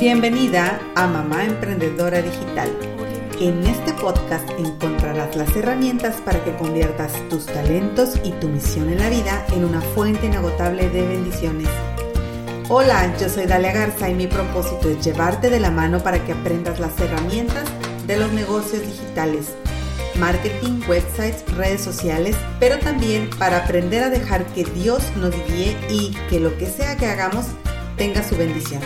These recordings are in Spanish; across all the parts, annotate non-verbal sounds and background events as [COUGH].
Bienvenida a Mamá Emprendedora Digital. En este podcast encontrarás las herramientas para que conviertas tus talentos y tu misión en la vida en una fuente inagotable de bendiciones. Hola, yo soy Dalia Garza y mi propósito es llevarte de la mano para que aprendas las herramientas de los negocios digitales, marketing, websites, redes sociales, pero también para aprender a dejar que Dios nos guíe y que lo que sea que hagamos tenga su bendición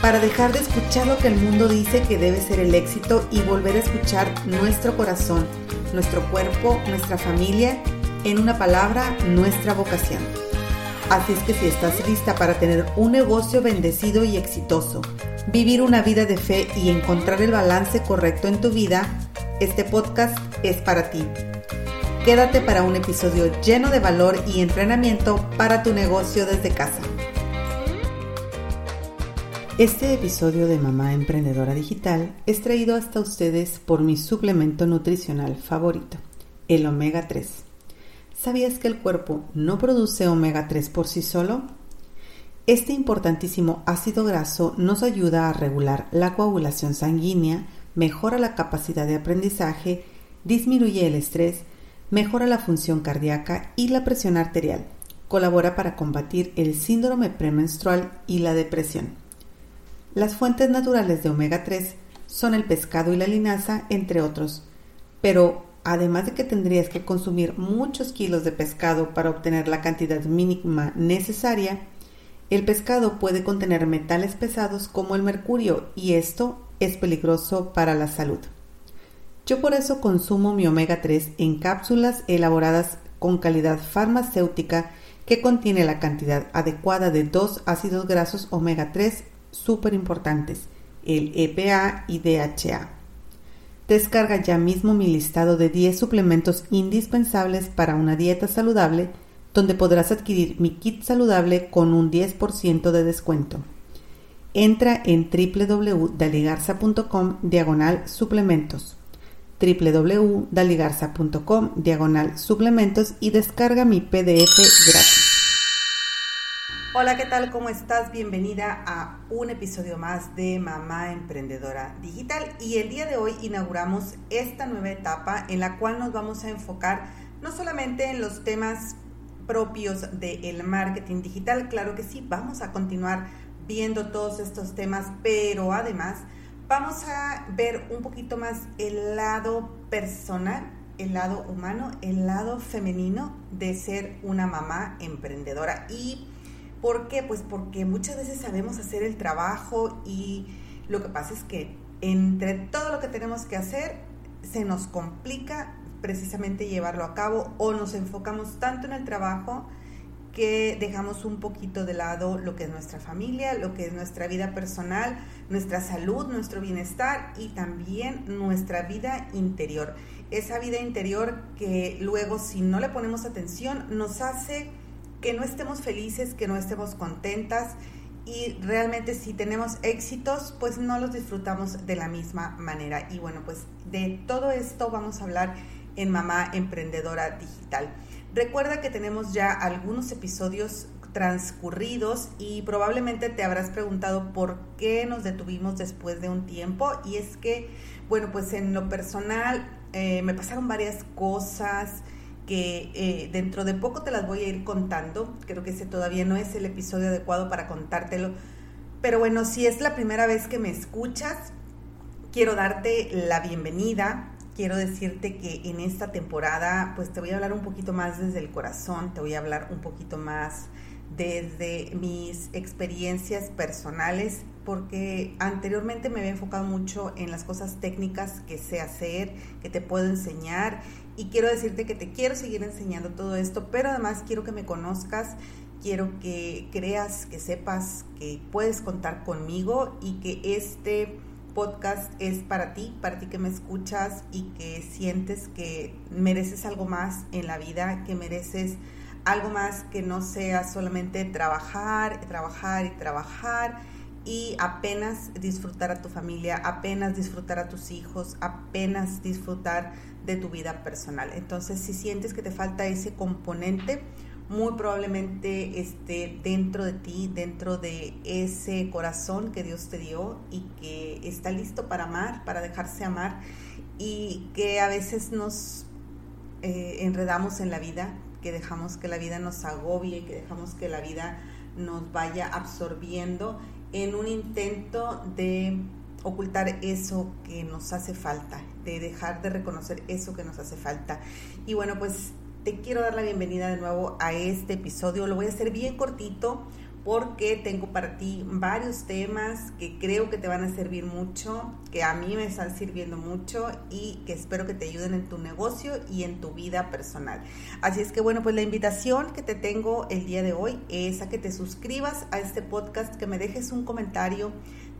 para dejar de escuchar lo que el mundo dice que debe ser el éxito y volver a escuchar nuestro corazón, nuestro cuerpo, nuestra familia, en una palabra, nuestra vocación. Así es que si estás lista para tener un negocio bendecido y exitoso, vivir una vida de fe y encontrar el balance correcto en tu vida, este podcast es para ti. Quédate para un episodio lleno de valor y entrenamiento para tu negocio desde casa. Este episodio de Mamá Emprendedora Digital es traído hasta ustedes por mi suplemento nutricional favorito, el omega 3. ¿Sabías que el cuerpo no produce omega 3 por sí solo? Este importantísimo ácido graso nos ayuda a regular la coagulación sanguínea, mejora la capacidad de aprendizaje, disminuye el estrés, mejora la función cardíaca y la presión arterial. Colabora para combatir el síndrome premenstrual y la depresión. Las fuentes naturales de omega 3 son el pescado y la linaza, entre otros. Pero además de que tendrías que consumir muchos kilos de pescado para obtener la cantidad mínima necesaria, el pescado puede contener metales pesados como el mercurio y esto es peligroso para la salud. Yo por eso consumo mi omega 3 en cápsulas elaboradas con calidad farmacéutica que contiene la cantidad adecuada de dos ácidos grasos omega 3 súper importantes, el EPA y DHA. Descarga ya mismo mi listado de 10 suplementos indispensables para una dieta saludable, donde podrás adquirir mi kit saludable con un 10% de descuento. Entra en www.daligarza.com diagonal suplementos www.daligarza.com diagonal suplementos y descarga mi PDF gratis. Hola, ¿qué tal? ¿Cómo estás? Bienvenida a un episodio más de Mamá Emprendedora Digital y el día de hoy inauguramos esta nueva etapa en la cual nos vamos a enfocar no solamente en los temas propios del marketing digital, claro que sí, vamos a continuar viendo todos estos temas, pero además vamos a ver un poquito más el lado personal el lado humano, el lado femenino de ser una mamá emprendedora. Y ¿Por qué? Pues porque muchas veces sabemos hacer el trabajo y lo que pasa es que entre todo lo que tenemos que hacer se nos complica precisamente llevarlo a cabo o nos enfocamos tanto en el trabajo que dejamos un poquito de lado lo que es nuestra familia, lo que es nuestra vida personal, nuestra salud, nuestro bienestar y también nuestra vida interior. Esa vida interior que luego si no le ponemos atención nos hace que no estemos felices, que no estemos contentas y realmente si tenemos éxitos, pues no los disfrutamos de la misma manera. Y bueno, pues de todo esto vamos a hablar en Mamá Emprendedora Digital. Recuerda que tenemos ya algunos episodios transcurridos y probablemente te habrás preguntado por qué nos detuvimos después de un tiempo y es que, bueno, pues en lo personal eh, me pasaron varias cosas, que eh, dentro de poco te las voy a ir contando. Creo que ese todavía no es el episodio adecuado para contártelo. Pero bueno, si es la primera vez que me escuchas, quiero darte la bienvenida. Quiero decirte que en esta temporada, pues te voy a hablar un poquito más desde el corazón, te voy a hablar un poquito más desde mis experiencias personales, porque anteriormente me había enfocado mucho en las cosas técnicas que sé hacer, que te puedo enseñar y quiero decirte que te quiero seguir enseñando todo esto, pero además quiero que me conozcas, quiero que creas, que sepas que puedes contar conmigo y que este podcast es para ti, para ti que me escuchas y que sientes que mereces algo más en la vida, que mereces algo más que no sea solamente trabajar, trabajar y trabajar y apenas disfrutar a tu familia, apenas disfrutar a tus hijos, apenas disfrutar de tu vida personal. Entonces, si sientes que te falta ese componente, muy probablemente esté dentro de ti, dentro de ese corazón que Dios te dio y que está listo para amar, para dejarse amar y que a veces nos eh, enredamos en la vida, que dejamos que la vida nos agobie, que dejamos que la vida nos vaya absorbiendo en un intento de ocultar eso que nos hace falta, de dejar de reconocer eso que nos hace falta. Y bueno, pues te quiero dar la bienvenida de nuevo a este episodio. Lo voy a hacer bien cortito porque tengo para ti varios temas que creo que te van a servir mucho, que a mí me están sirviendo mucho y que espero que te ayuden en tu negocio y en tu vida personal. Así es que bueno, pues la invitación que te tengo el día de hoy es a que te suscribas a este podcast, que me dejes un comentario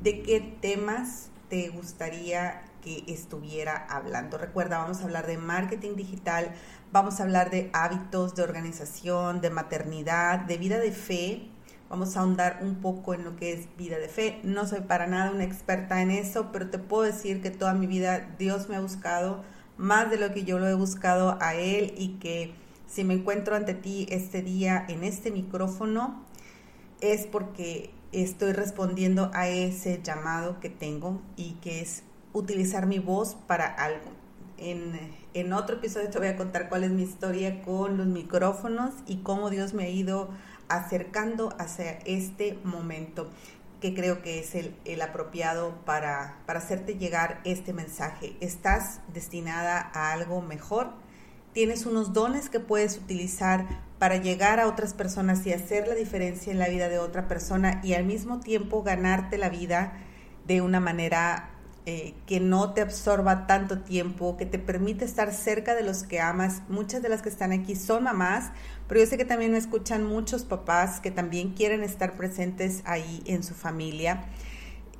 de qué temas te gustaría que estuviera hablando. Recuerda, vamos a hablar de marketing digital, vamos a hablar de hábitos de organización, de maternidad, de vida de fe Vamos a ahondar un poco en lo que es vida de fe. No soy para nada una experta en eso, pero te puedo decir que toda mi vida Dios me ha buscado más de lo que yo lo he buscado a Él y que si me encuentro ante ti este día en este micrófono es porque estoy respondiendo a ese llamado que tengo y que es utilizar mi voz para algo. En, en otro episodio te voy a contar cuál es mi historia con los micrófonos y cómo Dios me ha ido acercando hacia este momento que creo que es el, apropiado para, para hacerte llegar este mensaje. Estás destinada a algo mejor, tienes unos dones que puedes utilizar para llegar a otras personas y hacer la diferencia en la vida de otra persona y al mismo tiempo ganarte la vida de una manera eh, que no te absorba tanto tiempo, que te permite estar cerca de los que amas. Muchas de las que están aquí son mamás, pero yo sé que también me escuchan muchos papás que también quieren estar presentes ahí en su familia.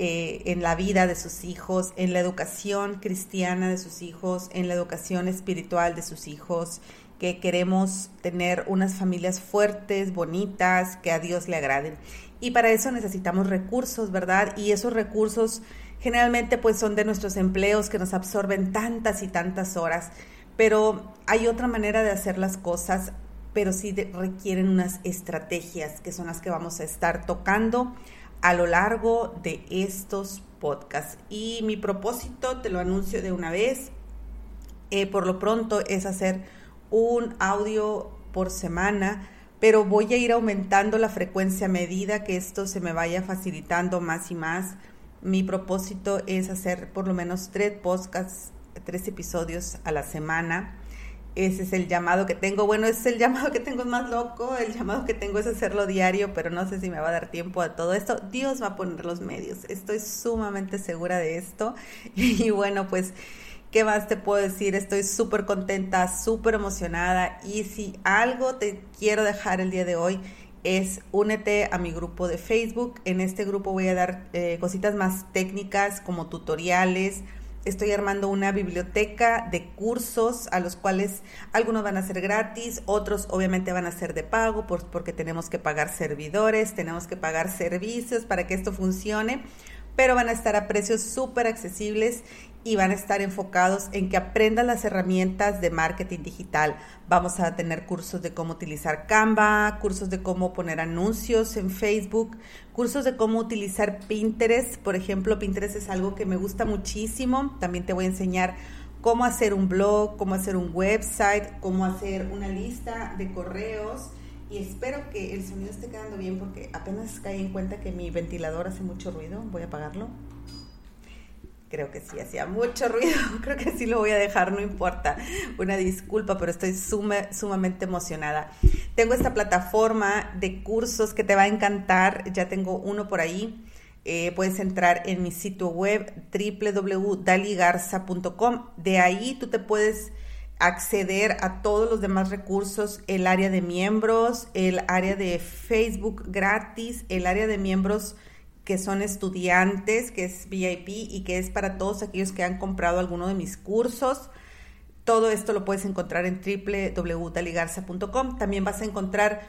Eh, en la vida de sus hijos, en la educación cristiana de sus hijos, en la educación espiritual de sus hijos, que queremos tener unas familias fuertes, bonitas, que a Dios le agraden. Y para eso necesitamos recursos, ¿verdad? Y esos recursos generalmente pues son de nuestros empleos que nos absorben tantas y tantas horas, pero hay otra manera de hacer las cosas, pero sí requieren unas estrategias que son las que vamos a estar tocando a lo largo de estos podcasts. Y mi propósito, te lo anuncio de una vez, eh, por lo pronto es hacer un audio por semana, pero voy a ir aumentando la frecuencia a medida que esto se me vaya facilitando más y más mi propósito es hacer por lo menos tres podcasts, tres episodios a la semana. Ese es el llamado que tengo. Bueno, es el [LAUGHS] llamado que tengo más loco. El llamado que tengo es hacerlo diario, pero no sé si me va a dar tiempo a todo esto. Dios va a poner los medios. Estoy sumamente segura de esto. [LAUGHS] Y bueno, pues, ¿qué más te puedo decir? Estoy súper contenta, súper emocionada. Y si algo te quiero dejar el día de hoy es únete a mi grupo de Facebook. En este grupo voy a dar eh, cositas más técnicas como tutoriales. Estoy armando una biblioteca de cursos a los cuales algunos van a ser gratis, otros obviamente van a ser de pago porque tenemos que pagar servidores, tenemos que pagar servicios para que esto funcione, pero van a estar a precios súper accesibles y van a estar enfocados en que aprendan las herramientas de marketing digital. Vamos a tener cursos de cómo utilizar Canva, cursos de cómo poner anuncios en Facebook, cursos de cómo utilizar Pinterest. Por ejemplo, Pinterest es algo que me gusta muchísimo. También te voy a enseñar cómo hacer un blog, cómo hacer un website, cómo hacer una lista de correos. Y espero que el sonido esté quedando bien porque apenas caí en cuenta que mi ventilador hace mucho ruido. Voy a apagarlo creo que sí hacía mucho ruido, [LAUGHS] creo que sí lo voy a dejar, no importa, una disculpa, pero estoy sumamente emocionada. Tengo esta plataforma de cursos que te va a encantar, ya tengo uno por ahí. Eh, puedes entrar en mi sitio web www.daligarza.com. De ahí tú te puedes acceder a todos los demás recursos, el área de miembros, el área de Facebook gratis, el área de miembros que son estudiantes, que es VIP y que es para todos aquellos que han comprado alguno de mis cursos. Todo esto lo puedes encontrar en www.daligarza.com. También vas a encontrar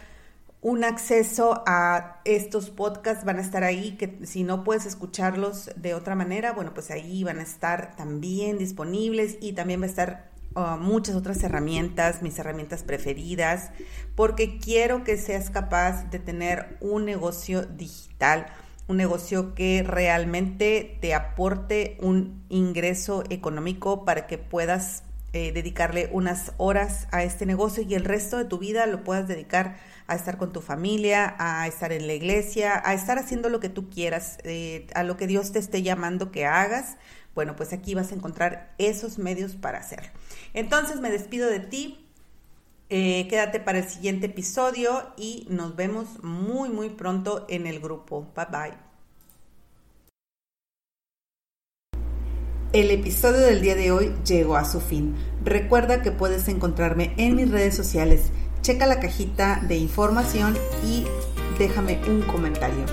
un acceso a estos podcasts, van a estar ahí, que si no puedes escucharlos de otra manera, bueno, pues ahí van a estar también disponibles y también va a estar muchas otras herramientas, mis herramientas preferidas, porque quiero que seas capaz de tener un negocio digital, un negocio que realmente te aporte un ingreso económico para que puedas eh, dedicarle unas horas a este negocio y el resto de tu vida lo puedas dedicar a estar con tu familia, a estar en la iglesia, a estar haciendo lo que tú quieras, eh, a lo que Dios te esté llamando que hagas. Bueno, pues aquí vas a encontrar esos medios para hacerlo. Entonces me despido de ti. Eh, quédate para el siguiente episodio y nos vemos muy, muy pronto en el grupo. Bye bye. El episodio del día de hoy llegó a su fin. Recuerda que puedes encontrarme en mis redes sociales. Checa la cajita de información y déjame un comentario.